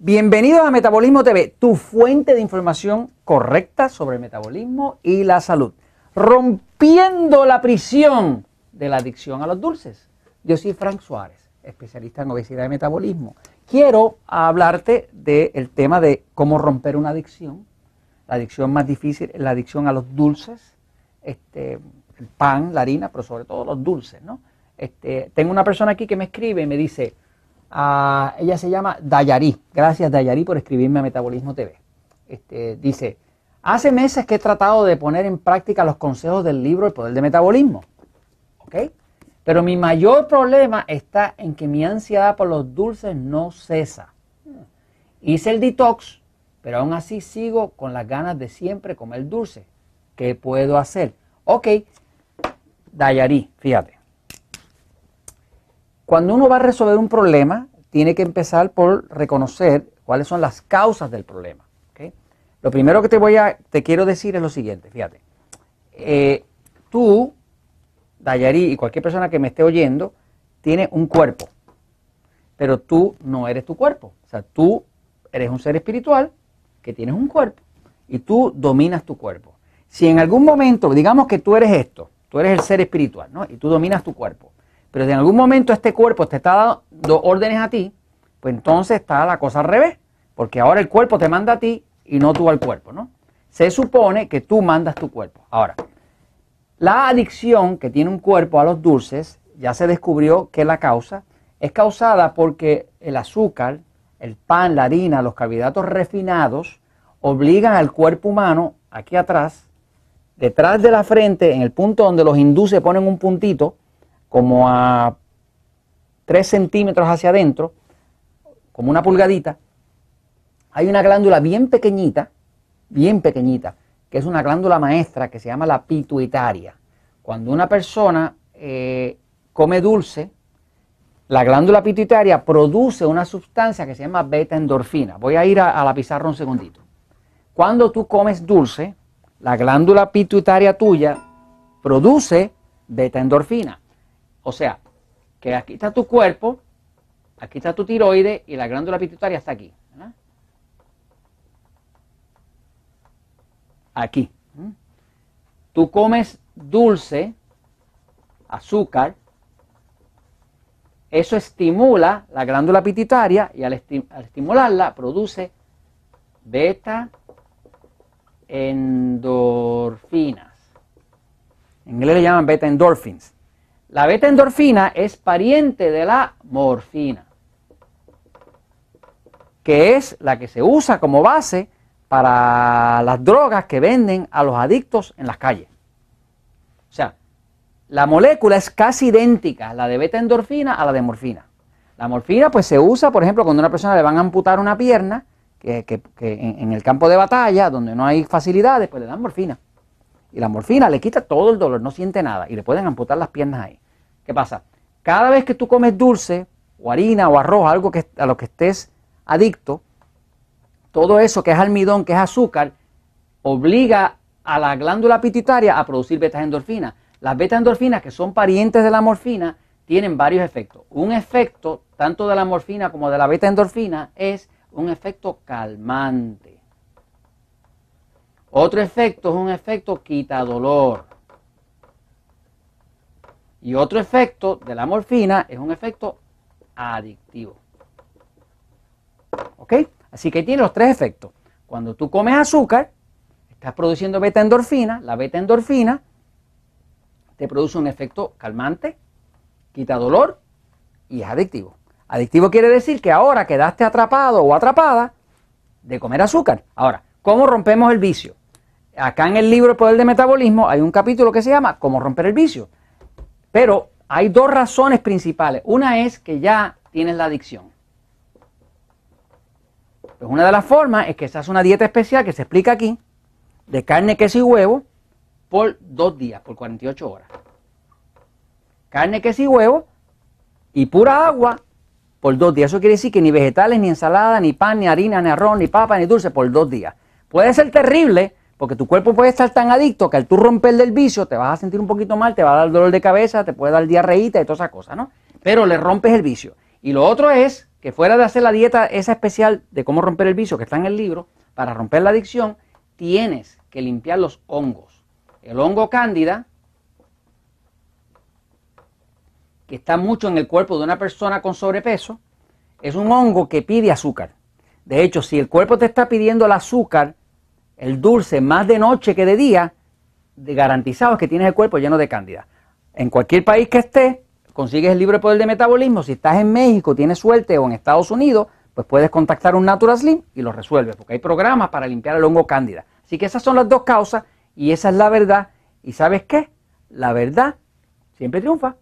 Bienvenidos a Metabolismo TV, tu fuente de información correcta sobre el metabolismo y la salud. Rompiendo la prisión de la adicción a los dulces. Yo soy Frank Suárez, especialista en obesidad y metabolismo. Quiero hablarte del tema de cómo romper una adicción. La adicción más difícil es la adicción a los dulces, este, el pan, la harina, pero sobre todo los dulces. ¿no? Este, tengo una persona aquí que me escribe y me dice, ah, ella se llama Dayari. Gracias Dayari por escribirme a Metabolismo TV. Este, dice, hace meses que he tratado de poner en práctica los consejos del libro El Poder de Metabolismo. ¿Ok? Pero mi mayor problema está en que mi ansiedad por los dulces no cesa. Hice el detox, pero aún así sigo con las ganas de siempre comer dulce. ¿Qué puedo hacer? Ok, Dayari, fíjate. Cuando uno va a resolver un problema, tiene que empezar por reconocer cuáles son las causas del problema. Lo primero que te voy a, te quiero decir es lo siguiente, fíjate. Eh, tú Dayari y cualquier persona que me esté oyendo tiene un cuerpo, pero tú no eres tu cuerpo. O sea, tú eres un ser espiritual que tienes un cuerpo y tú dominas tu cuerpo. Si en algún momento, digamos que tú eres esto, tú eres el ser espiritual, ¿no? Y tú dominas tu cuerpo, pero si en algún momento este cuerpo te está dando órdenes a ti, pues entonces está la cosa al revés, porque ahora el cuerpo te manda a ti y no tú al cuerpo, ¿no? Se supone que tú mandas tu cuerpo. Ahora, la adicción que tiene un cuerpo a los dulces, ya se descubrió que la causa es causada porque el azúcar, el pan, la harina, los carbohidratos refinados obligan al cuerpo humano, aquí atrás, detrás de la frente, en el punto donde los hindúes ponen un puntito, como a 3 centímetros hacia adentro, como una pulgadita, hay una glándula bien pequeñita, bien pequeñita, que es una glándula maestra que se llama la pituitaria. Cuando una persona eh, come dulce, la glándula pituitaria produce una sustancia que se llama beta endorfina. Voy a ir a, la pizarra un segundito. Cuando tú comes dulce, la glándula pituitaria tuya produce beta endorfina. O sea, que aquí está tu cuerpo, aquí está tu tiroides y la glándula pituitaria está aquí. aquí. Tú comes dulce, azúcar, eso estimula la glándula pituitaria y al, estimularla produce beta endorfinas. En inglés le llaman beta endorphins. La beta endorfina es pariente de la morfina, que es la que se usa como base para las drogas que venden a los adictos en las calles. O sea, la molécula es casi idéntica, la de beta endorfina a la de morfina. La morfina pues se usa, por ejemplo, cuando a una persona le van a amputar una pierna, que, en, el campo de batalla, donde no hay facilidades, pues le dan morfina. Y la morfina le quita todo el dolor, no siente nada, y le pueden amputar las piernas ahí. ¿Qué pasa? Cada vez que tú comes dulce, o harina, o arroz, algo que, a lo que estés adicto, todo eso que es almidón, que es azúcar, obliga a la glándula pituitaria a producir beta-endorfinas. Las beta-endorfinas, que son parientes de la morfina, tienen varios efectos. Un efecto, tanto de la morfina como de la beta-endorfina, es un efecto calmante. Otro efecto es un efecto quita dolor. Y otro efecto de la morfina es un efecto adictivo. ¿Ok? Así que tiene los tres efectos. Cuando tú comes azúcar, estás produciendo beta endorfina, la beta endorfina te produce un efecto calmante, quita dolor y es adictivo. Adictivo quiere decir que ahora quedaste atrapado o atrapada de comer azúcar. Ahora, ¿cómo rompemos el vicio? Acá en el libro El Poder de Metabolismo hay un capítulo que se llama Cómo romper el vicio. Pero hay dos razones principales. Una es que ya tienes la adicción. Pues una de las formas es que se hace una dieta especial que se explica aquí, de carne, queso y huevo, por dos días, por 48 horas. Carne, queso y huevo y pura agua por dos días. Eso quiere decir que ni vegetales, ni ensalada, ni pan, ni harina, ni arroz, ni papa, ni dulce por dos días. Puede ser terrible porque tu cuerpo puede estar tan adicto que al tú romper del vicio te vas a sentir un poquito mal, te va a dar dolor de cabeza, te puede dar diarreíta y todas esas cosas, ¿no? Pero le rompes el vicio. Y lo otro es que fuera de hacer la dieta esa especial de cómo romper el vicio que está en el libro, para romper la adicción, tienes que limpiar los hongos. El hongo cándida, que está mucho en el cuerpo de una persona con sobrepeso, es un hongo que pide azúcar. De hecho, si el cuerpo te está pidiendo el azúcar, el dulce, más de noche que de día, garantizado es que tienes el cuerpo lleno de cándida. En cualquier país que estés, consigues el libre poder de metabolismo. Si estás en México, tienes suerte, o en Estados Unidos, pues puedes contactar un Natural Slim y lo resuelves, porque hay programas para limpiar el hongo cándida. Así que esas son las dos causas y esa es la verdad. ¿Y sabes qué? La verdad siempre triunfa.